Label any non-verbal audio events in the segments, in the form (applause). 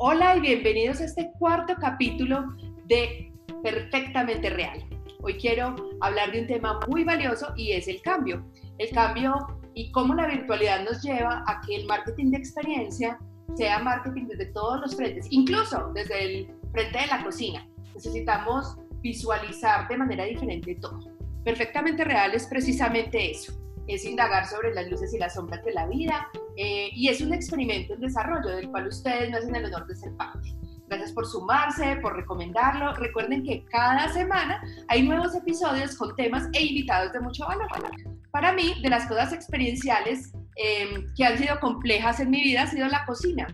Hola y bienvenidos a este cuarto capítulo de Perfectamente Real. Hoy quiero hablar de un tema muy valioso y es el cambio. El cambio y cómo la virtualidad nos lleva a que el marketing de experiencia sea marketing desde todos los frentes, incluso desde el frente de la cocina. Necesitamos visualizar de manera diferente todo. Perfectamente real es precisamente eso, es indagar sobre las luces y las sombras de la vida eh, y es un experimento en desarrollo del cual ustedes me hacen el honor de ser parte. Gracias por sumarse, por recomendarlo. Recuerden que cada semana hay nuevos episodios con temas e invitados de mucho valor. Para mí, de las cosas experienciales em, que han sido complejas en mi vida ha sido la cocina.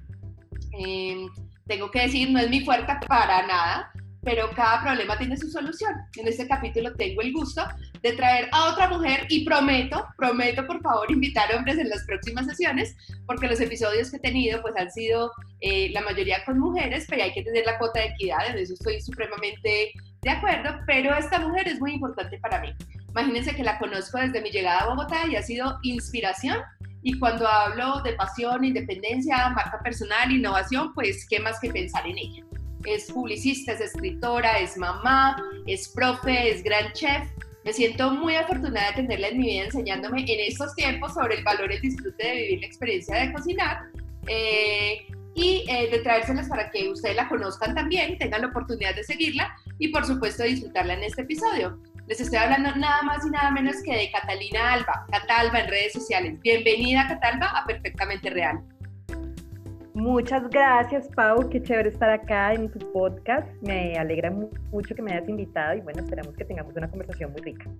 Em, tengo que decir, no es mi fuerte para nada, pero cada problema tiene su solución. En este capítulo tengo el gusto de traer a otra mujer y prometo, prometo por favor invitar hombres en las próximas sesiones, porque los episodios que he tenido pues han sido eh, la mayoría con mujeres, pero hay que tener la cuota de equidad, en eso estoy supremamente de acuerdo, pero esta mujer es muy importante para mí. Imagínense que la conozco desde mi llegada a Bogotá y ha sido inspiración y cuando hablo de pasión, independencia, marca personal, innovación, pues qué más que pensar en ella. Es publicista, es escritora, es mamá, es profe, es gran chef. Me siento muy afortunada de tenerla en mi vida enseñándome en estos tiempos sobre el valor el disfrute de vivir la experiencia de cocinar. Eh, y eh, de traérselas para que ustedes la conozcan también, tengan la oportunidad de seguirla y por supuesto disfrutarla en este episodio. Les estoy hablando nada más y nada menos que de Catalina Alba, Catalba en redes sociales. Bienvenida Catalba a Perfectamente Real. Muchas gracias Pau, qué chévere estar acá en tu podcast. Me alegra mucho que me hayas invitado y bueno, esperamos que tengamos una conversación muy rica.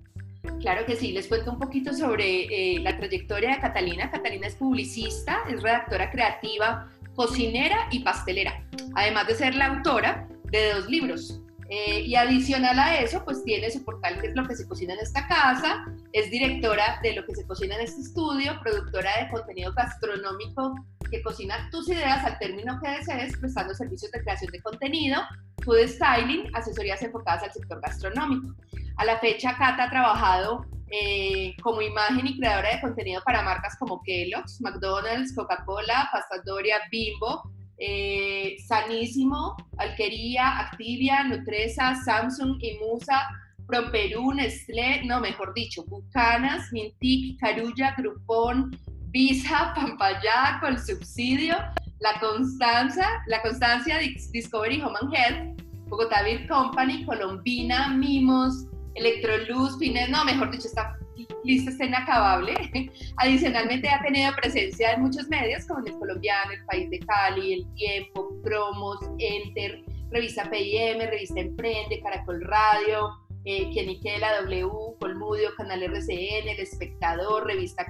Claro que sí, les cuento un poquito sobre eh, la trayectoria de Catalina. Catalina es publicista, es redactora creativa, cocinera y pastelera, además de ser la autora de dos libros, eh, y adicional a eso, pues tiene su portal que es lo que se cocina en esta casa, es directora de lo que se cocina en este estudio, productora de contenido gastronómico que cocina tus ideas al término que desees, prestando servicios de creación de contenido, food styling, asesorías enfocadas al sector gastronómico. A la fecha, Cata ha trabajado eh, como imagen y creadora de contenido para marcas como Kellogg's, McDonald's, Coca-Cola, Pasta Doria, Bimbo, eh, Sanísimo, Alquería, Activia, Nutresa, Samsung, Imusa, Promperú, Nestlé, no, mejor dicho, Bucanas, Mintic, Carulla, Groupon, Visa, Pampaya, con subsidio, La Constanza, La Constancia, Discovery Home and Health, Bogotá Beer Company, Colombina, Mimos, Electroluz, Fines, no, mejor dicho, está lista está inacabable. (laughs) Adicionalmente ha tenido presencia en muchos medios como el colombiano, el País de Cali, El Tiempo, Promos, Enter, Revista PIM, Revista Emprende, Caracol Radio, eh, Queniquela, W, Colmudio, Canal RCN, El Espectador, Revista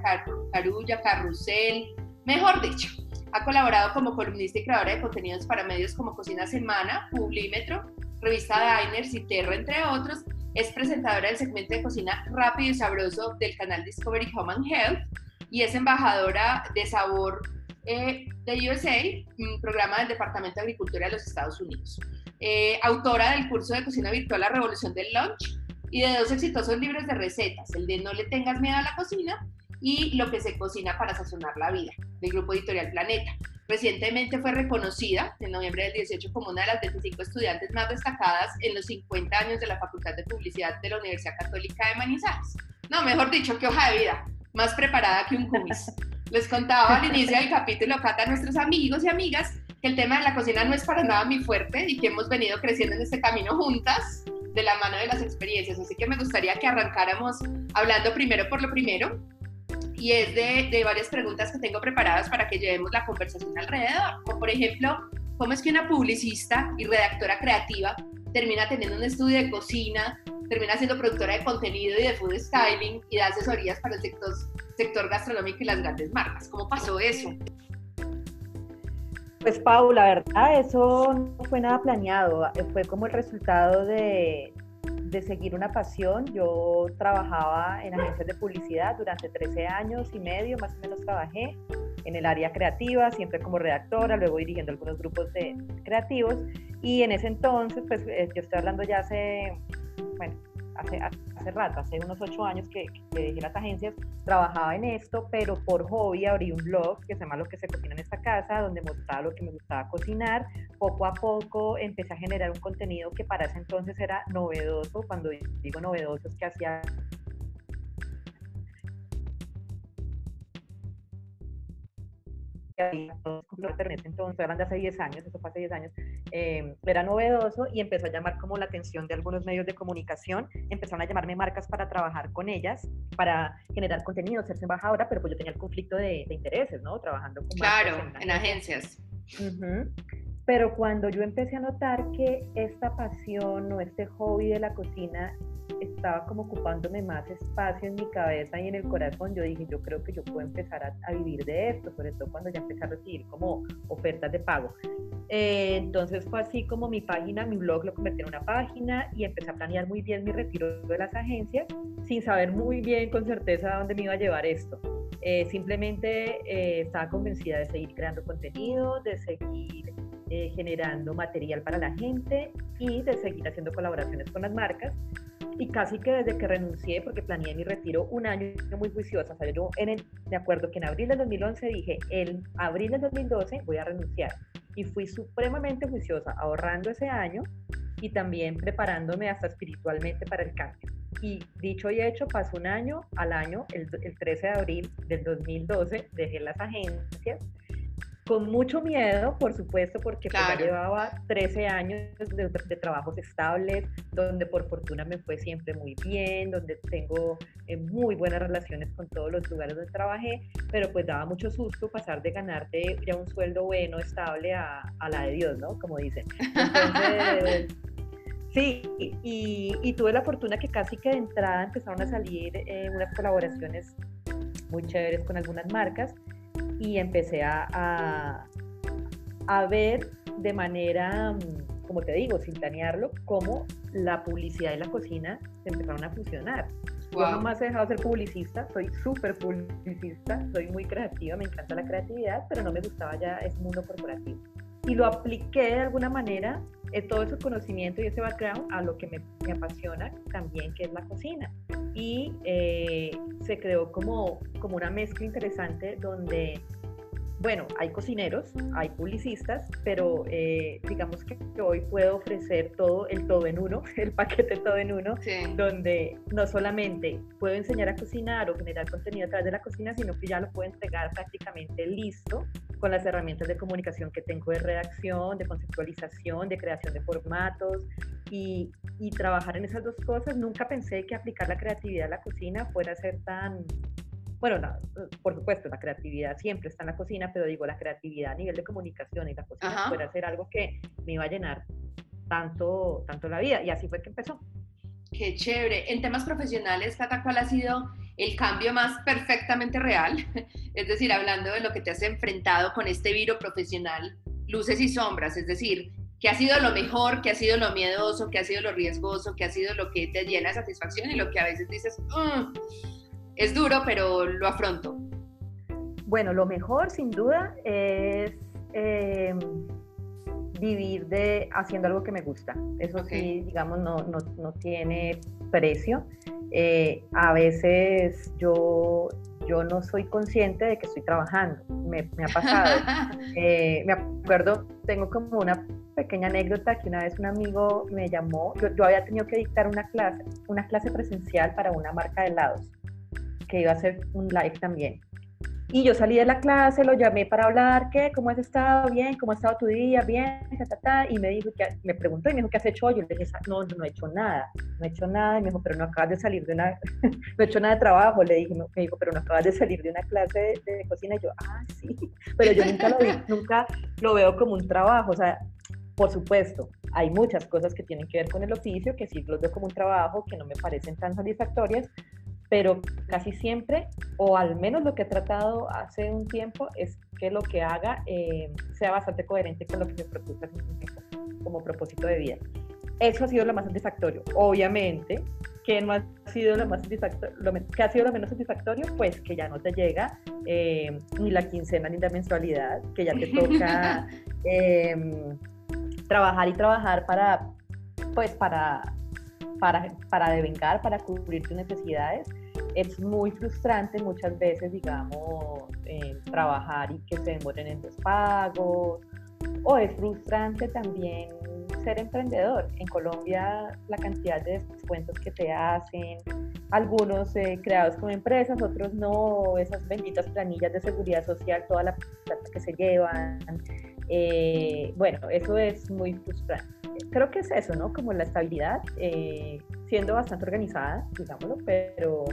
Carulla, Carrusel, mejor dicho. Ha colaborado como columnista y creadora de contenidos para medios como Cocina Semana, Publímetro, Revista Diners y Terra, entre otros, es presentadora del segmento de cocina rápido y sabroso del canal Discovery Home and Health y es embajadora de sabor eh, de USA, un programa del Departamento de Agricultura de los Estados Unidos. Eh, autora del curso de cocina virtual La Revolución del Lunch y de dos exitosos libros de recetas, el de No le tengas miedo a la cocina y Lo que se cocina para sazonar la vida, del grupo editorial Planeta. Recientemente fue reconocida en noviembre del 18 como una de las 25 estudiantes más destacadas en los 50 años de la Facultad de Publicidad de la Universidad Católica de Manizales. No, mejor dicho, qué hoja de vida, más preparada que un cumis. Les contaba al inicio del capítulo, Cata, a nuestros amigos y amigas, que el tema de la cocina no es para nada mi fuerte y que hemos venido creciendo en este camino juntas de la mano de las experiencias. Así que me gustaría que arrancáramos hablando primero por lo primero, y es de, de, varias preguntas que tengo preparadas para que llevemos la conversación alrededor. Como por ejemplo, ¿cómo es que una publicista y redactora creativa termina teniendo un estudio de cocina, termina siendo productora de contenido y de food styling y da asesorías para el sector, gastronómico y las grandes marcas? ¿Cómo pasó eso? Pues Paula, la verdad, eso no fue nada planeado, fue como el resultado de, de seguir una pasión. Yo trabajaba en agencias de publicidad durante 13 años y medio, más o menos trabajé en el área creativa, siempre como redactora, luego dirigiendo algunos grupos de creativos. Y en ese entonces, pues eh, yo estoy hablando ya hace, bueno, hace, hace rato, hace unos ocho años que, que, dejé las agencias, trabajaba en esto, pero por hobby abrí un blog que se llama Lo que se cocina en esta casa, donde mostraba lo que me gustaba cocinar. Poco a poco empecé a generar un contenido que para ese entonces era novedoso, cuando digo novedoso es que hacía entonces, eran de hace 10 años, eso fue hace 10 años, eh, era novedoso y empezó a llamar como la atención de algunos medios de comunicación, empezaron a llamarme marcas para trabajar con ellas, para generar contenido, ser embajadora, pero pues yo tenía el conflicto de, intereses, ¿no? Trabajando con Claro, en, agencias. Pero cuando yo empecé a notar que esta pasión o este hobby de la cocina estaba como ocupándome más espacio en mi cabeza y en el corazón, yo dije, yo creo que yo puedo empezar a, vivir de esto, sobre todo cuando ya empecé a recibir como ofertas de pago. Eh, entonces fue así como mi página, mi blog lo convertí en una página y empecé a planear muy bien mi retiro de las agencias sin saber muy bien con certeza a dónde me iba a llevar esto. Eh, simplemente eh, estaba convencida de seguir creando contenido, de seguir eh, generando material para la gente y de seguir haciendo colaboraciones con las marcas. Y casi que desde que renuncié, porque planeé mi retiro un año muy juiciosa, o sea, yo en el, de acuerdo que en abril del 2011 dije, en abril del 2012 voy a renunciar. Y fui supremamente juiciosa, ahorrando ese año y también preparándome hasta espiritualmente para el cambio. Y dicho y hecho, pasó un año, al año, el, el 13 de abril del 2012, dejé las agencias con mucho miedo, por supuesto, porque pues, ya llevaba 13 años de, trabajos estables, donde por fortuna me fue siempre muy bien, donde tengo eh, muy buenas relaciones con todos los lugares donde trabajé, pero pues daba mucho susto pasar de ganarte ya un sueldo bueno, estable, a, la de Dios, ¿no? Como dicen. Entonces, (laughs) Sí, y, tuve la fortuna que casi que de entrada empezaron a salir eh, unas colaboraciones muy chéveres con algunas marcas y empecé a, a, ver de manera, mm, como te digo, sin planearlo, cómo la publicidad y la cocina empezaron a fusionar. Yo jamás he dejado de ser publicista, soy súper publicista, soy muy creativa, me encanta la creatividad, pero no me gustaba ya ese mundo corporativo. Y lo apliqué de alguna manera, todo ese conocimiento y ese background, a lo que me, me apasiona también, que es la cocina. Y eh, se creó como, como una mezcla interesante donde, bueno, hay cocineros, hay publicistas, pero eh, digamos que hoy puedo ofrecer todo, el todo en uno, (laughs) el paquete todo en uno, donde no solamente puedo enseñar a cocinar o generar contenido a través de la cocina, sino que ya lo puedo entregar prácticamente listo con las herramientas de comunicación que tengo de redacción, de conceptualización, de creación de formatos y, y, trabajar en esas dos cosas. Nunca pensé que aplicar la creatividad a la cocina fuera a ser tan... Bueno, por supuesto, la creatividad siempre está en la cocina, pero digo, la creatividad a nivel de comunicación y la cocina fuera a ser algo que me iba a llenar tanto, tanto la vida. Y así fue que empezó. Qué chévere. En temas profesionales, Tata, ¿cuál ha sido el cambio más perfectamente real? (laughs) Es decir, hablando de lo que te has enfrentado con este viro profesional, luces y sombras, es decir, ¿qué ha sido lo mejor, qué ha sido lo miedoso, qué ha sido lo riesgoso, qué ha sido lo que te llena de satisfacción y lo que a veces dices, mm, es duro, pero lo afronto? Bueno, lo mejor sin duda es... Em, vivir de haciendo algo que me gusta. Eso sí, digamos, no, no, no tiene precio. Eh, a veces yo, yo no soy consciente de que estoy trabajando. Me, me ha pasado. (laughs) Eh, me acuerdo, tengo como una pequeña anécdota que una vez un amigo me llamó. Yo, yo había tenido que dictar una clase, una clase presencial para una marca de helados que iba a hacer un live también. Y yo salí de la clase, lo llamé para hablar, ¿qué? ¿Cómo has estado? Bien, ¿cómo ha estado tu día? Bien, y me dijo, que, me preguntó y me dijo, ¿qué has hecho? Yo le dije, no, no he hecho nada, no he hecho nada, y me dijo, pero no acabas de salir de una, (laughs) no he hecho nada de trabajo, le dije, me dijo, pero no acabas de salir de una clase de, cocina, y yo, ah, sí, (laughs) pero yo nunca lo, vi, nunca lo veo como un trabajo, o sea, por supuesto, hay muchas cosas que tienen que ver con el oficio, que sí los veo como un trabajo, que no me parecen tan satisfactorias, pero casi siempre, o al menos lo que he tratado hace un tiempo, es que lo que haga eh, sea bastante coherente con lo que me propuse como propósito de vida. Eso ha sido lo más satisfactorio. Obviamente, ¿qué no ha sido lo más satisfactorio? Lo, ¿Qué ha sido lo menos satisfactorio? Pues que ya no te llega eh, ni la quincena ni la mensualidad, que ya te toca (laughs) em, trabajar y trabajar para, pues, para para, para devengar, para cubrir tus necesidades. Es muy frustrante muchas veces, digamos, trabajar y que se demoren en los pagos, o es frustrante también ser emprendedor. En Colombia la cantidad de descuentos que te hacen, algunos eh, creados como empresas, otros no, esas benditas planillas de seguridad social, toda la plata que se llevan. Eh, bueno, eso es muy frustrante. Creo que es eso, ¿no? Como la estabilidad, eh, siendo bastante organizada, digámoslo, pero,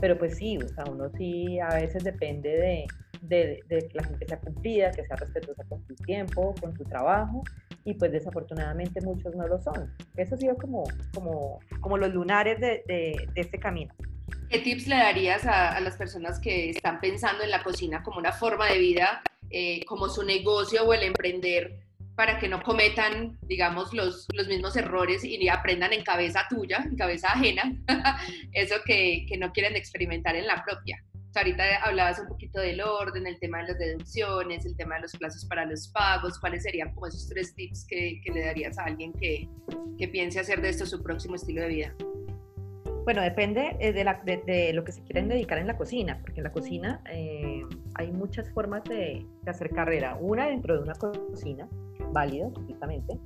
pero pues sí, o sea, uno sí a veces depende de, de, de, que la gente sea cumplida, que sea respetuosa con su tiempo, con su trabajo, y pues desafortunadamente muchos no lo son. Eso ha sido como, como, como los lunares de, de, este camino. ¿Qué tips le darías a, a, las personas que están pensando en la cocina como una forma de vida, eh, como su negocio o el emprender, para que no cometan, digamos, los, los mismos errores y aprendan en cabeza tuya, en cabeza ajena, (laughs) eso que, que no quieren experimentar en la propia? Ahorita hablabas un poquito del orden, el tema de las deducciones, el tema de los plazos para los pagos. ¿Cuáles serían como esos tres tips que, que le darías a alguien que, que, piense hacer de esto su próximo estilo de vida? Bueno, depende eh, de, la, de, lo que se quieren dedicar en la cocina, porque en la cocina eh, hay muchas formas de, de, hacer carrera. Una dentro de una cocina, válido completamente,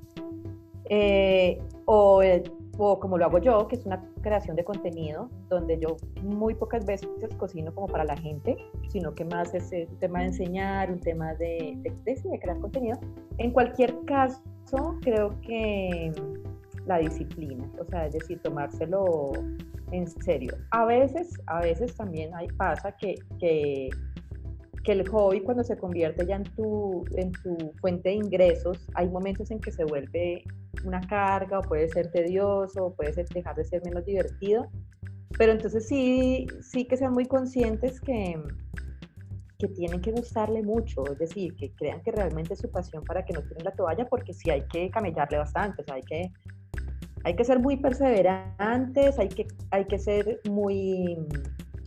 eh, o o como lo hago yo, que es una creación de contenido, donde yo muy pocas veces cocino como para la gente, sino que más es un tema de enseñar, un tema de, de, crear contenido. En cualquier caso, creo que la disciplina, o sea, es decir, tomárselo en serio. A veces, a veces también hay, pasa que, que que el hobby cuando se convierte ya en tu, en tu fuente de ingresos, hay momentos en que se vuelve una carga o puede ser tedioso o puede ser, dejar de ser menos divertido. Pero entonces sí, sí que sean muy conscientes que, que tienen que gustarle mucho, es decir, que crean que realmente es su pasión para que no tiren la toalla, porque sí hay que camellarle bastante, hay que, hay que ser muy perseverantes, hay que, hay que ser muy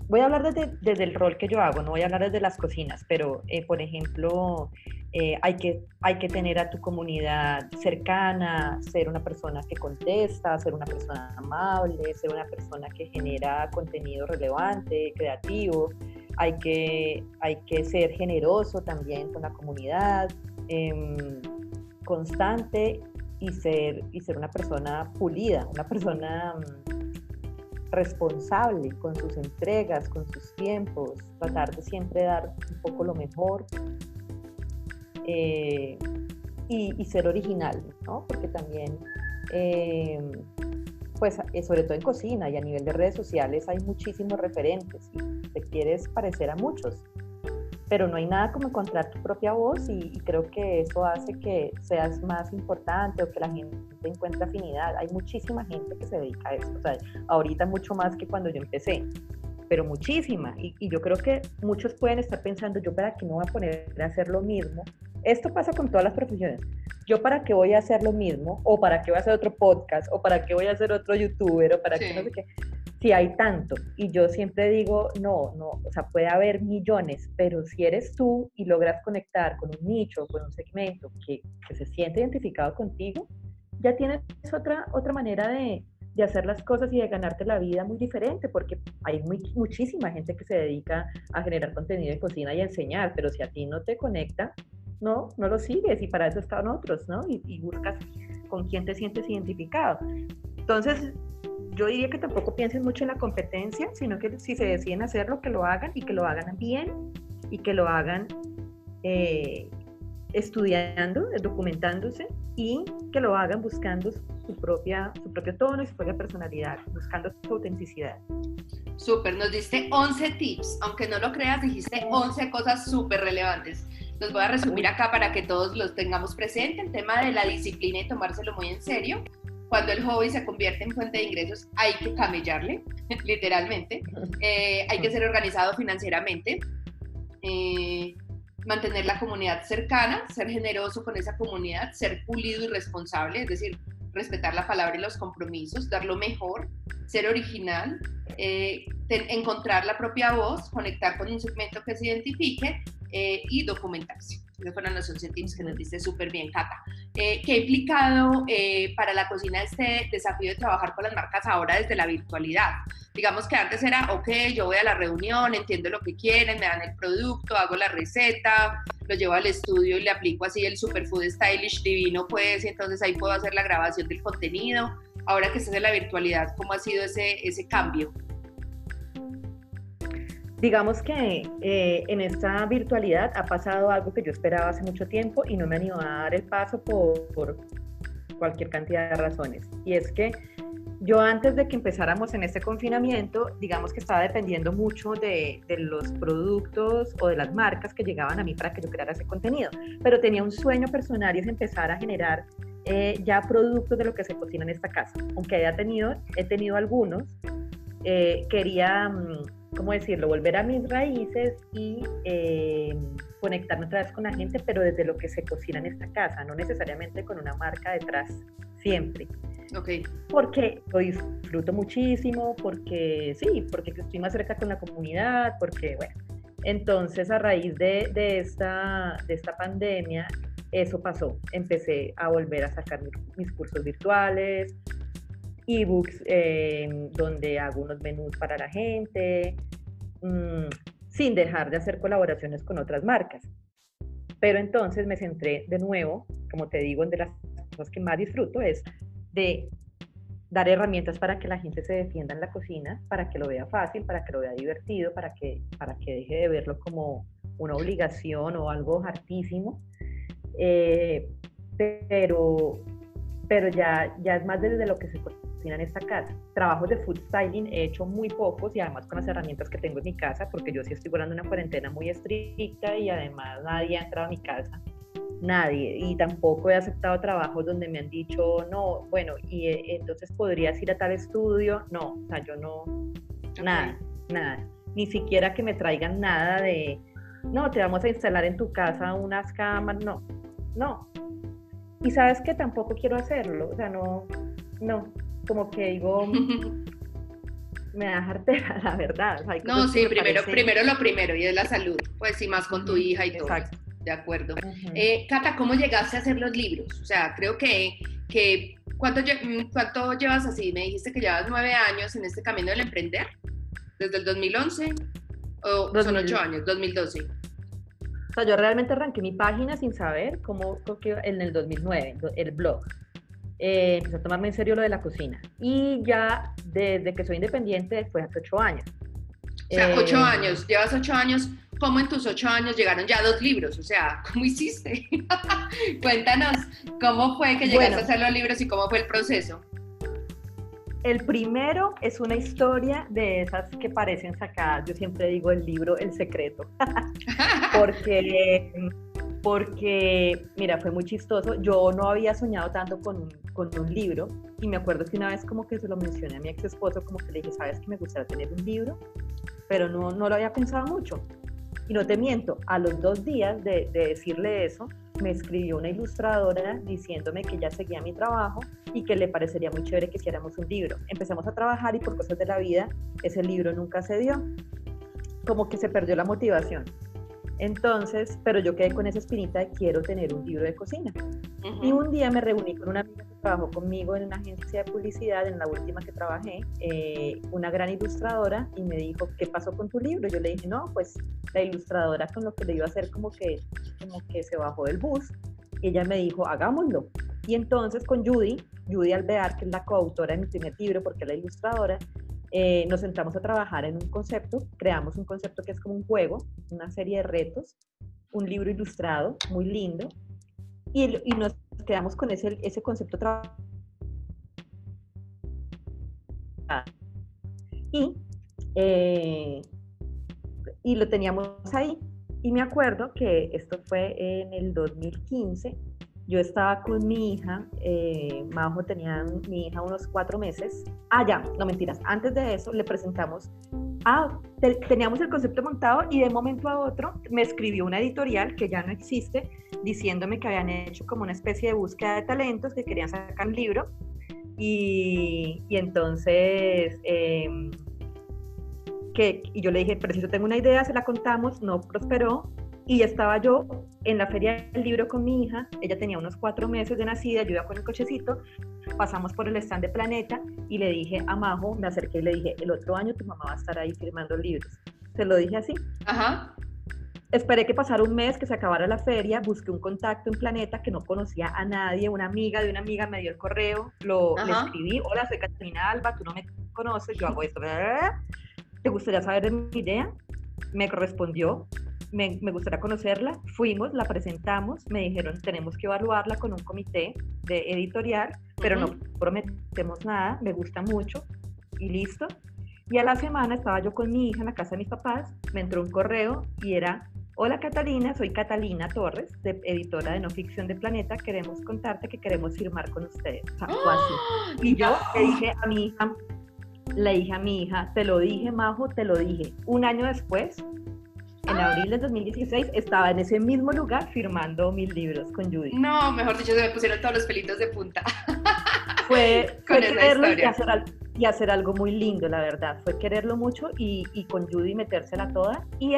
voy a hablar desde, desde, el rol que yo hago, no voy a hablar desde las cocinas, pero eh, por ejemplo, eh, hay, que, hay que tener a tu comunidad cercana, ser una persona que contesta, ser una persona amable, ser una persona que genera contenido relevante, creativo. Hay que, hay que ser generoso también con la comunidad, em, constante y ser, y ser una persona pulida, una persona responsable con sus entregas, con sus tiempos, tratar de siempre dar un poco lo mejor eh, y, ser original, ¿no? Porque también, eh, pues eh, sobre todo en cocina y a nivel de redes sociales hay muchísimos referentes y te quieres parecer a muchos pero no hay nada como encontrar tu propia voz y, creo que eso hace que seas más importante o que la gente encuentre afinidad. Hay muchísima gente que se dedica a eso, o sea, ahorita mucho más que cuando yo empecé, pero muchísima. Y, y yo creo que muchos pueden estar pensando, yo para qué no voy a poner a hacer lo mismo. Esto pasa con todas las profesiones. Yo para qué voy a hacer lo mismo, o para qué voy a hacer otro podcast, o para qué voy a hacer otro youtuber, o para qué no sé qué si hay tanto. Y yo siempre digo, no, no, o sea, puede haber millones, pero si eres tú y logras conectar con un nicho, con un segmento que, que se siente identificado contigo, ya tienes otra, otra manera de, de, hacer las cosas y de ganarte la vida muy diferente, porque hay muchísima gente que se dedica a generar contenido de cocina y a enseñar, pero si a ti no te conecta, no, no lo sigues y para eso están otros, ¿no? Y, y buscas con quién te sientes identificado. Entonces, yo diría que tampoco piensen mucho en la competencia, sino que si se deciden hacerlo, que lo hagan y que lo hagan bien y que lo hagan eh, estudiando, documentándose y que lo hagan buscando su, propia, su propio tono y su propia personalidad, buscando su autenticidad. Súper, nos diste 11 tips, aunque no lo creas, dijiste 11 cosas súper relevantes. Los voy a resumir acá para que todos los tengamos presente, el tema de la disciplina y tomárselo muy en serio, cuando el hobby se convierte en fuente de ingresos, hay que camellarle, (laughs) literalmente. Eh, hay que ser organizado financieramente, eh, mantener la comunidad cercana, ser generoso con esa comunidad, ser pulido y responsable, es decir, respetar la palabra y los compromisos, dar lo mejor, ser original, eh, encontrar la propia voz, conectar con un segmento que se identifique y documentarse. Esos fueron los 11 tips que nos diste súper bien, Cata. Eh, ¿qué ha implicado eh, para la cocina este desafío de trabajar con las marcas ahora desde la virtualidad? Digamos que antes era, ok, yo voy a la reunión, entiendo lo que quieren, me dan el producto, hago la receta, lo llevo al estudio y le aplico así el superfood stylish divino, pues, entonces ahí puedo hacer la grabación del contenido. Ahora que estás en la virtualidad, ¿cómo ha sido ese, ese cambio? Digamos que eh, en esta virtualidad ha pasado algo que yo esperaba hace mucho tiempo y no me animó a dar el paso por, por cualquier cantidad de razones. Y es que yo antes de que empezáramos en este confinamiento, digamos que estaba dependiendo mucho de, de, los productos o de las marcas que llegaban a mí para que yo creara ese contenido, pero tenía un sueño personal y es empezar a generar eh, ya productos de lo que se cocina en esta casa. Aunque haya tenido, he tenido algunos, eh, quería, mm, ¿cómo decirlo?, volver a mis raíces y eh, conectarme otra vez con la gente, pero desde lo que se cocina en esta casa, no necesariamente con una marca detrás siempre. Okay. Porque lo disfruto muchísimo, porque sí, porque estoy más cerca con la comunidad, porque bueno. Entonces, a raíz de, de esta, de esta pandemia, eso pasó. Empecé a volver a sacar mis, cursos virtuales, ebooks eh, donde hago unos menús para la gente, mmm, sin dejar de hacer colaboraciones con otras marcas. Pero entonces me centré de nuevo, como te digo, en de las cosas que más disfruto es de dar herramientas para que la gente se defienda en la cocina, para que lo vea fácil, para que lo vea divertido, para que, para que deje de verlo como una obligación o algo hartísimo. Eh, pero, pero ya, ya es más desde lo que se cocina en esta casa. Trabajos de food styling he hecho muy pocos y además con las herramientas que tengo en mi casa, porque yo sí estoy volando una cuarentena muy estricta y además nadie ha entrado a mi casa. Nadie. Y tampoco he aceptado trabajos donde me han dicho, no, bueno, y eh, entonces podrías ir a tal estudio, no, o sea, yo no, nada, nada, ni siquiera que me traigan nada de, no, te vamos a instalar en tu casa unas cámaras, no, no. Y sabes que tampoco quiero hacerlo, o sea, no, no, como que digo, (laughs) me da jartera, la verdad. no, sí, primero, primero lo primero y es la salud, pues sí, más con tu hija y todo. Exacto. De acuerdo. Eh, Cata, ¿cómo llegaste a hacer los libros? O sea, creo que, que ¿cuánto, ¿cuánto llevas así? Me dijiste que llevas nueve años en este camino del emprender, desde el 2011, o son ocho años, 2012. O sea, yo realmente arranqué mi página sin saber cómo, en el 2009, el blog. Eh, empecé a tomarme en serio lo de la cocina. Y ya desde que soy independiente fue hace ocho años. O sea, ocho eh, años, llevas ocho años cómo en tus ocho años llegaron ya dos libros, o sea, ¿cómo hiciste? (laughs) Cuéntanos cómo fue que llegaste a hacer los libros y cómo fue el proceso. El primero es una historia de esas que parecen sacadas, yo siempre digo el libro El Secreto, (laughs) porque, porque, mira, fue muy chistoso, yo no había soñado tanto con un, con un libro y me acuerdo que una vez como que se lo mencioné a mi ex esposo, como que le dije, ¿sabes que me gustaría tener un libro? Pero no, no lo había pensado mucho. Y no te miento, a los dos días de, decirle eso, me escribió una ilustradora diciéndome que ya seguía mi trabajo y que le parecería muy chévere que hiciéramos un libro. Empezamos a trabajar y por cosas de la vida ese libro nunca se dio. Como que se perdió la motivación. Entonces, pero yo quedé con esa espinita de quiero tener un libro de cocina. Y un día me reuní con una amiga que trabajó conmigo en una agencia de publicidad, en la última que trabajé, eh, una gran ilustradora, y me dijo, ¿qué pasó con tu libro? Yo le dije, no, pues la ilustradora con lo que le iba a hacer como que, como que se bajó del bus. Y ella me dijo, hagámoslo. Y entonces con Judy, Judy Alvear, que es la coautora de mi primer libro, porque es la ilustradora, eh, nos sentamos a trabajar en un concepto, creamos un concepto que es como un juego, una serie de retos, un libro ilustrado muy lindo, y, y nos quedamos con ese, ese concepto y, eh, y lo teníamos ahí. Y me acuerdo que esto fue en el 2015 yo estaba con mi hija, eh, Majo tenía mi hija unos cuatro meses. Ah, ya, no mentiras. Antes de eso le presentamos, ah, teníamos el concepto montado y de momento a otro me escribió una editorial que ya no existe, diciéndome que habían hecho como una especie de búsqueda de talentos, que querían sacar un libro. Y, entonces, em, que, y yo le dije, preciso, tengo una idea, se la contamos, no prosperó, Y estaba yo en la feria del libro con mi hija, ella tenía unos cuatro meses de nacida, yo iba con el cochecito, pasamos por el stand de Planeta y le dije a Majo, me acerqué y le dije, el otro año tu mamá va a estar ahí firmando libros. Se lo dije así. Ajá. Esperé que pasara un mes, que se acabara la feria, busqué un contacto en Planeta que no conocía a nadie, una amiga de una amiga me dio el correo, lo le escribí, hola, soy Catalina Alba, tú no me conoces, yo hago esto, ¿te gustaría saber de mi idea? Me correspondió, me, me, gustaría conocerla, fuimos, la presentamos, me dijeron tenemos que evaluarla con un comité de editorial, pero no prometemos nada, me gusta mucho y listo. Y a la semana estaba yo con mi hija en la casa de mis papás, me entró un correo y era, hola Catalina, soy Catalina Torres, de, editora de no ficción de Planeta, queremos contarte que queremos firmar con ustedes. ¡Ah! (gasps) Y yo le dije a mi hija, le dije a mi hija, te lo dije, Majo, te lo dije. Un año después, en abril de 2016 estaba en ese mismo lugar firmando mil libros con Judy. No, mejor dicho, se me pusieron todos los pelitos de punta. (laughs) Fue, fue quererlo y hacer, y hacer, algo muy lindo, la verdad. Fue quererlo mucho y, y con Judy metérsela toda. Y,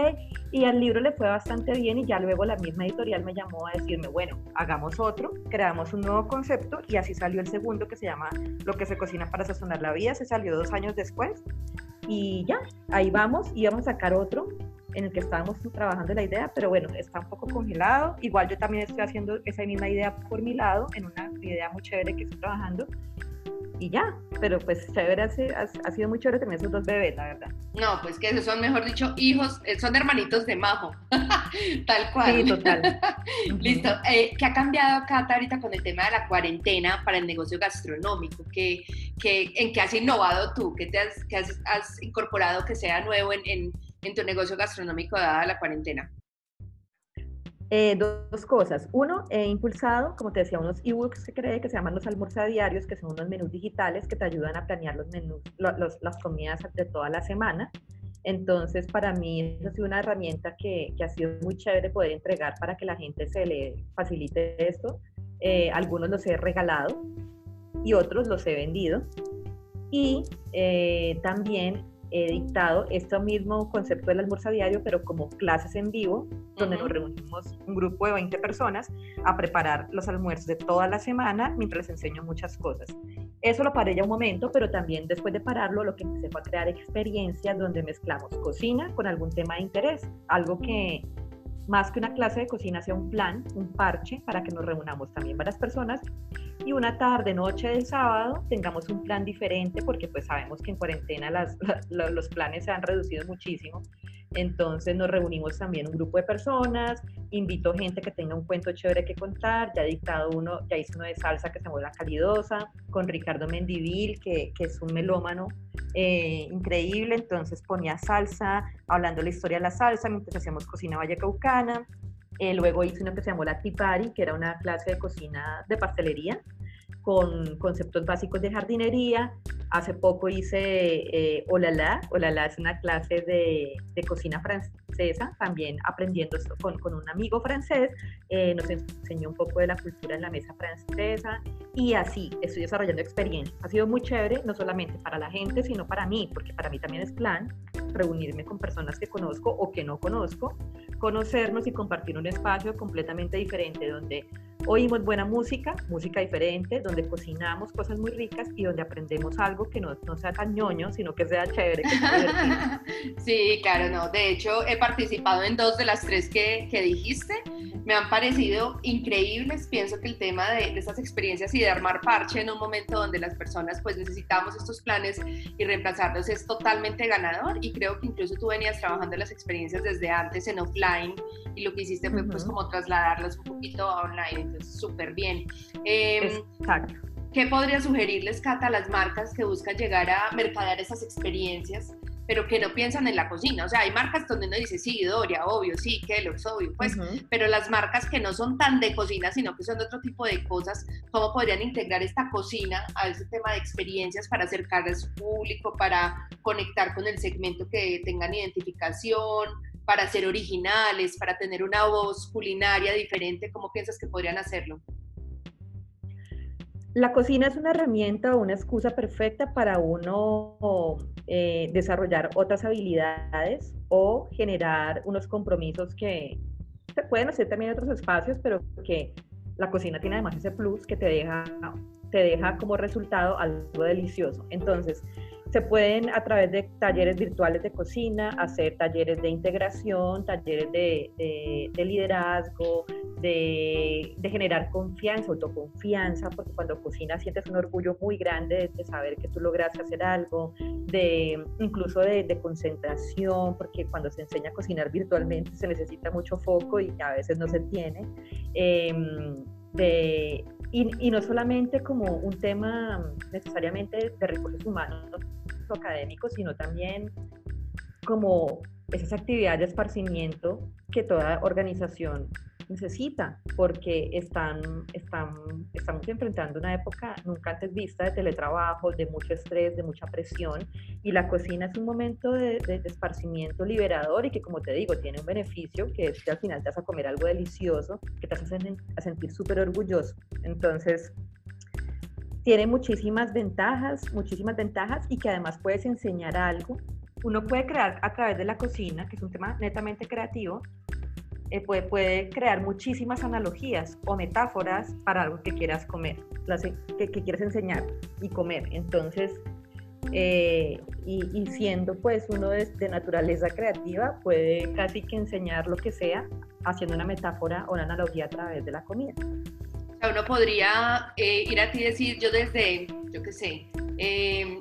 y al libro le fue bastante bien y ya luego la misma editorial me llamó a decirme, bueno, hagamos otro, creamos un nuevo concepto y así salió el segundo que se llama Lo que se cocina para sazonar la vida. Se salió dos años después y ya, ahí vamos y vamos a sacar otro en el que estábamos trabajando la idea, pero bueno, está un poco congelado. Igual yo también estoy haciendo esa misma idea por mi lado, en una idea muy chévere que estoy trabajando. Y ya, pero pues chévere, ha, ha sido muy chévere tener esos dos bebés, la verdad. No, pues que esos son, mejor dicho, hijos, eh, son hermanitos de Majo, (laughs) tal cual. Sí, total. (laughs) Listo. Eh, ¿Qué ha cambiado, Cata, ahorita con el tema de la cuarentena para el negocio gastronómico? ¿Qué, qué, ¿En qué has innovado tú? ¿Qué, te has, qué has, has incorporado que sea nuevo en, en en tu negocio gastronómico dada la cuarentena? Eh, dos, cosas. Uno, he impulsado, como te decía, unos ebooks que cree que se llaman los almorzadiarios, que son unos menús digitales que te ayudan a planear los menús, las comidas de toda la semana. Entonces, para mí, ha sido una herramienta que, que, ha sido muy chévere poder entregar para que la gente se le facilite esto. Eh, algunos los he regalado y otros los he vendido. Y eh, también he dictado este mismo concepto del almuerzo diario, pero como clases en vivo, donde nos reunimos un grupo de 20 personas a preparar los almuerzos de toda la semana mientras les enseño muchas cosas. Eso lo paré ya un momento, pero también después de pararlo, lo que empecé fue a crear experiencias donde mezclamos cocina con algún tema de interés, algo que más que una clase de cocina sea un plan, un parche para que nos reunamos también varias personas y una tarde, noche del sábado tengamos un plan diferente porque pues sabemos que en cuarentena las, (laughs) los planes se han reducido muchísimo. Entonces nos reunimos también un grupo de personas, invito gente que tenga un cuento chévere que contar, ya he dictado uno, ya hice uno de salsa que se llama La Calidosa, con Ricardo Mendivil, que, que es un melómano eh, increíble, entonces ponía salsa, hablando la historia de la salsa, mientras hacíamos cocina vallecaucana, eh, luego hice uno que se llamó La Tipari, que era una clase de cocina de pastelería con conceptos básicos de jardinería. Hace poco hice eh, Olala. Olala es una clase de, de cocina francesa, también aprendiendo con, con un amigo francés. Eh, nos enseñó un poco de la cultura en la mesa francesa y así estoy desarrollando experiencia. Ha sido muy chévere, no solamente para la gente, sino para mí, porque para mí también es plan reunirme con personas que conozco o que no conozco, conocernos y compartir un espacio completamente diferente donde oímos buena música, música diferente, donde cocinamos cosas muy ricas y donde aprendemos algo que no, no sea tan ñoño, sino que sea chévere. (laughs) sí, claro, no. De hecho, he participado en dos de las tres que, que dijiste. Me han parecido increíbles. Pienso que el tema de, de estas experiencias y de armar parche en un momento donde las personas pues necesitamos estos planes y reemplazarlos es totalmente ganador y creo que incluso tú venías trabajando las experiencias desde antes en offline y lo que hiciste fue pues como trasladarlas un poquito a online, entonces súper bien. Em, Exacto. ¿Qué podría sugerirles, Cata, a las marcas que buscan llegar a mercadear esas experiencias? Pero que no piensan en la cocina. O sea, hay marcas donde uno dice, sí, Doria, obvio, sí, Kellogg's, obvio, pues, pero las marcas que no son tan de cocina, sino que son de otro tipo de cosas, ¿cómo podrían integrar esta cocina a ese tema de experiencias para acercar a su público, para conectar con el segmento que tengan identificación, para ser originales, para tener una voz culinaria diferente? ¿Cómo piensas que podrían hacerlo? La cocina es una herramienta o una excusa perfecta para uno eh, desarrollar otras habilidades o generar unos compromisos que, se pueden hacer también otros espacios, pero que la cocina tiene además ese plus que te deja, te deja como resultado algo delicioso. Entonces, se pueden a través de talleres virtuales de cocina hacer talleres de integración, talleres de, liderazgo, de, generar confianza, autoconfianza, porque cuando cocinas sientes un orgullo muy grande de, saber que tú lograste hacer algo, de incluso de, concentración, porque cuando se enseña a cocinar virtualmente se necesita mucho foco y a veces no se tiene. Em, de, y, no solamente como un tema necesariamente de recursos humanos o académicos, sino también como esas actividades de esparcimiento que toda organización necesita, porque están, están, estamos enfrentando una época nunca antes vista de teletrabajo, de mucho estrés, de mucha presión, y la cocina es un momento de, de, esparcimiento liberador y que, como te digo, tiene un beneficio, que es que al final te vas a comer algo delicioso, que te hace a sentir súper orgulloso. Entonces, tiene muchísimas ventajas, muchísimas ventajas y que además puedes enseñar algo. Uno puede crear a través de la cocina, que es un tema netamente creativo, eh, puede, crear muchísimas analogías o metáforas para algo que quieras comer, que, que quieres enseñar y comer. Entonces, eh, y, siendo pues uno de, naturaleza creativa, puede casi que enseñar lo que sea haciendo una metáfora o una analogía a través de la comida. Uno podría eh, ir a ti y decir, yo desde, yo qué sé,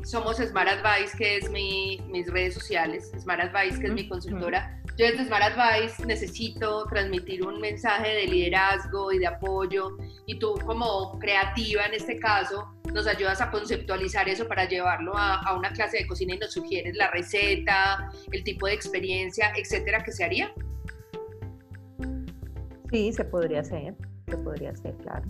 somos Smart Advice, que es mi, mis redes sociales, Smart Advice, que es mi consultora. Yo desde Smart Advice necesito transmitir un mensaje de liderazgo y de apoyo y tú como creativa en este caso nos ayudas a conceptualizar eso para llevarlo a, una clase de cocina y nos sugieres la receta, el tipo de experiencia, etcétera, que se haría. Sí, se podría hacer, se podría hacer, claro.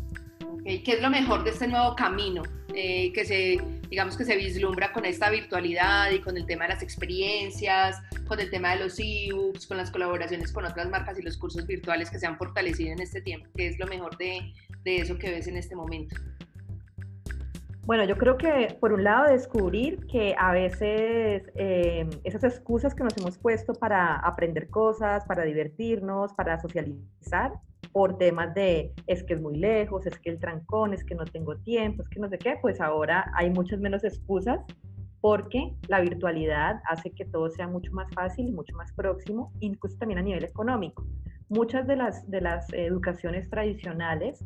¿Qué es lo mejor de este nuevo camino eh, que se, digamos que se vislumbra con esta virtualidad y con el tema de las experiencias, con el tema de los ebooks, con las colaboraciones con otras marcas y los cursos virtuales que se han fortalecido en este tiempo? ¿Qué es lo mejor de, de eso que ves en este momento? Bueno, yo creo que por un lado descubrir que a veces eh, esas excusas que nos hemos puesto para aprender cosas, para divertirnos, para socializar, por temas de es que es muy lejos, es que el trancón, es que no tengo tiempo, es que no sé qué, pues ahora hay muchas menos excusas porque la virtualidad hace que todo sea mucho más fácil y mucho más próximo, incluso también a nivel económico. Muchas de las, de las educaciones tradicionales,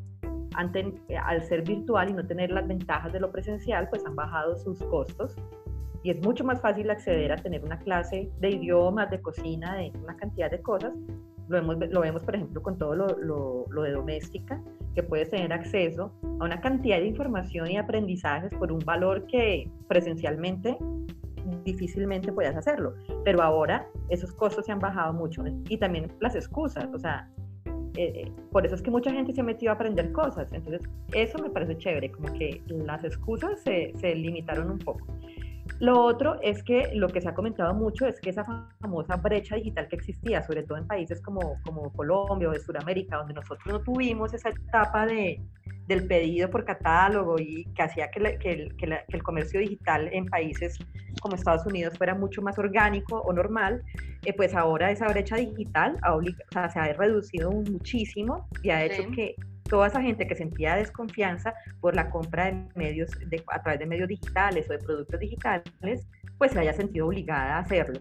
al ser virtual y no tener las ventajas de lo presencial, pues han bajado sus costos y es mucho más fácil acceder a tener una clase de idiomas, de cocina, de una cantidad de cosas lo, vemos, lo vemos, por ejemplo, con todo lo, lo, de doméstica, que puedes tener acceso a una cantidad de información y aprendizajes por un valor que presencialmente difícilmente puedas hacerlo. Pero ahora esos costos se han bajado mucho y también las excusas, o sea, eh, por eso es que mucha gente se ha metido a aprender cosas. Entonces, eso me parece chévere, como que las excusas se, se limitaron un poco. Lo otro es que lo que se ha comentado mucho es que esa famosa brecha digital que existía, sobre todo en países como, como Colombia o de Sudamérica, donde nosotros no tuvimos esa etapa de, del pedido por catálogo y que hacía que, que, el, comercio digital en países como Estados Unidos fuera mucho más orgánico o normal, eh, pues ahora esa brecha digital se ha reducido muchísimo y ha hecho que toda esa gente que sentía desconfianza por la compra de medios de, a través de medios digitales o de productos digitales, pues se haya sentido obligada a hacerlo.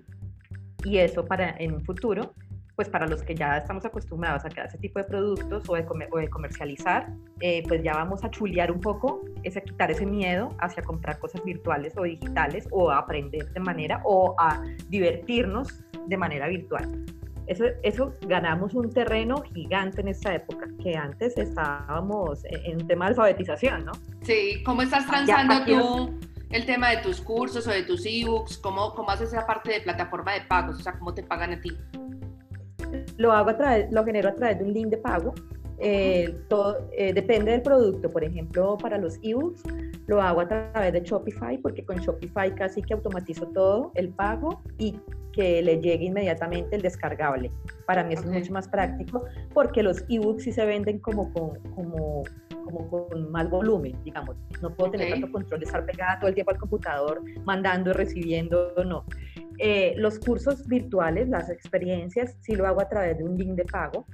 Y eso para en un futuro, pues para los que ya estamos acostumbrados a crear ese tipo de productos o de, comercializar, eh, pues ya vamos a chulear un poco, es quitar ese miedo hacia comprar cosas virtuales o digitales o a aprender de manera o a divertirnos de manera virtual. Eso, eso ganamos un terreno gigante en esta época, que antes estábamos en un tema de alfabetización, ¿no? Sí, ¿cómo estás transando tú el tema de tus cursos o de tus ebooks? ¿Cómo, ¿Cómo haces esa parte de plataforma de pagos? O sea, ¿cómo te pagan a ti? Lo hago a través, lo genero a través de un link de pago. Eh, todo, eh, depende del producto, por ejemplo, para los ebooks lo hago a través de Shopify porque con Shopify casi que automatizo todo el pago y que le llegue inmediatamente el descargable. Para mí es mucho más práctico porque los ebooks sí se venden como con, como, como con más volumen, digamos. No puedo tener tanto control de estar pegada todo el tiempo al computador, mandando y recibiendo, no. Eh, los cursos virtuales, las experiencias, sí lo hago a través de un link de pago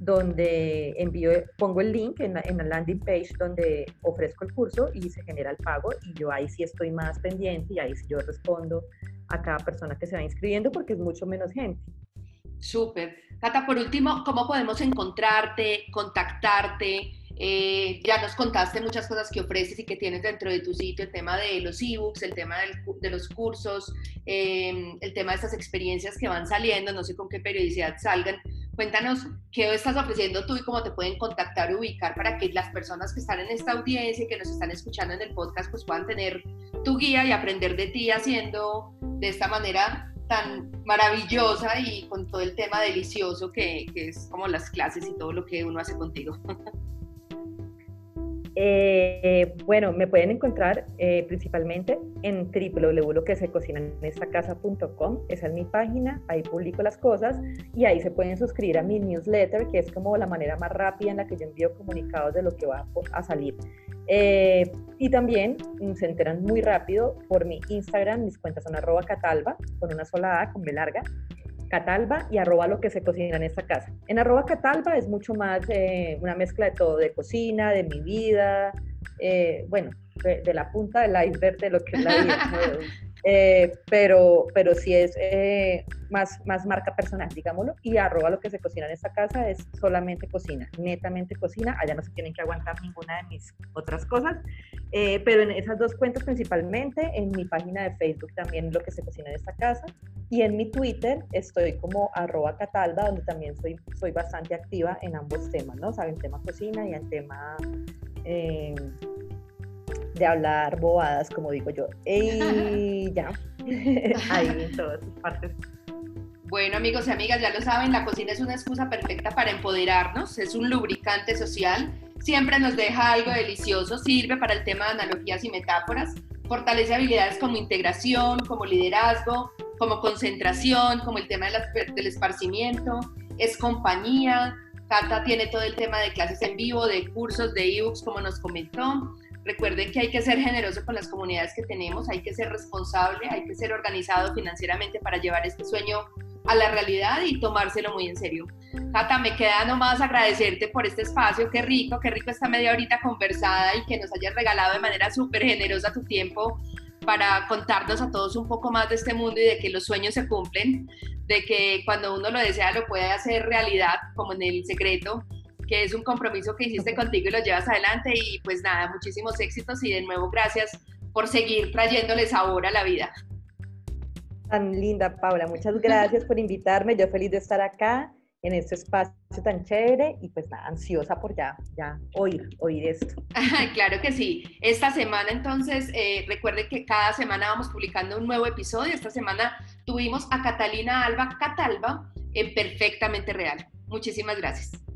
donde envío, pongo el link en la, en la, landing page donde ofrezco el curso y se genera el pago y yo ahí sí estoy más pendiente y ahí sí yo respondo a cada persona que se va inscribiendo porque es mucho menos gente. Súper. Cata, por último, ¿cómo podemos encontrarte, contactarte? Eh, ya nos contaste muchas cosas que ofreces y que tienes dentro de tu sitio, el tema de los ebooks, el tema de los cursos, em, el tema de estas experiencias que van saliendo, no sé con qué periodicidad salgan. Cuéntanos qué estás ofreciendo tú y cómo te pueden contactar ubicar para que las personas que están en esta audiencia y que nos están escuchando en el podcast pues puedan tener tu guía y aprender de ti haciendo de esta manera tan maravillosa y con todo el tema delicioso que, que es como las clases y todo lo que uno hace contigo. (laughs) Eh, bueno, me pueden encontrar eh, principalmente en www.loquesecocinaenestacasa.com, esa es mi página, ahí publico las cosas y ahí se pueden suscribir a mi newsletter, que es como la manera más rápida en la que yo envío comunicados de lo que va a salir. Eh, y también mm, se enteran muy rápido por mi Instagram, mis cuentas son arroba catalba, con una sola A, con B larga, Catalba y arroba lo que se cocina en esta casa. En arroba Catalba es mucho más eh, una mezcla de todo, de cocina, de mi vida, eh, bueno, de, la punta del iceberg de lo que es la. (laughs) Eh, pero, pero sí es eh, más, más marca personal, digámoslo, y arroba lo que se cocina en esta casa es solamente cocina, netamente cocina, allá no se tienen que aguantar ninguna de mis otras cosas, eh, pero en esas dos cuentas principalmente, en mi página de Facebook también lo que se cocina en esta casa, y en mi Twitter estoy como arroba catalda, donde también soy, soy bastante activa en ambos temas, ¿no? Saben, tema cocina y el tema de hablar bobadas, como digo yo. Y ya, (laughs) ahí en todas sus partes. Bueno, amigos y amigas, ya lo saben, la cocina es una excusa perfecta para empoderarnos, es un lubricante social, siempre nos deja algo delicioso, sirve para el tema de analogías y metáforas, fortalece habilidades como integración, como liderazgo, como concentración, como el tema del esparcimiento, es compañía. Cata tiene todo el tema de clases en vivo, de cursos, de ebooks, como nos comentó. Recuerden que hay que ser generoso con las comunidades que tenemos, hay que ser responsable, hay que ser organizado financieramente para llevar este sueño a la realidad y tomárselo muy en serio. Cata, me queda nomás agradecerte por este espacio, qué rico, qué rico esta media horita conversada y que nos hayas regalado de manera súper generosa tu tiempo para contarnos a todos un poco más de este mundo y de que los sueños se cumplen, de que cuando uno lo desea lo puede hacer realidad, como en el secreto, que es un compromiso que hiciste contigo y lo llevas adelante y pues nada, muchísimos éxitos y de nuevo gracias por seguir trayéndoles sabor a la vida. Tan linda, Paula, muchas gracias por invitarme, yo feliz de estar acá en este espacio tan chévere y pues nada, ansiosa por ya, ya oír, oír esto. (laughs) claro que sí. Esta semana entonces, eh, recuerde que cada semana vamos publicando un nuevo episodio. Esta semana tuvimos a Catalina Alba Catalba en Perfectamente Real. Muchísimas gracias.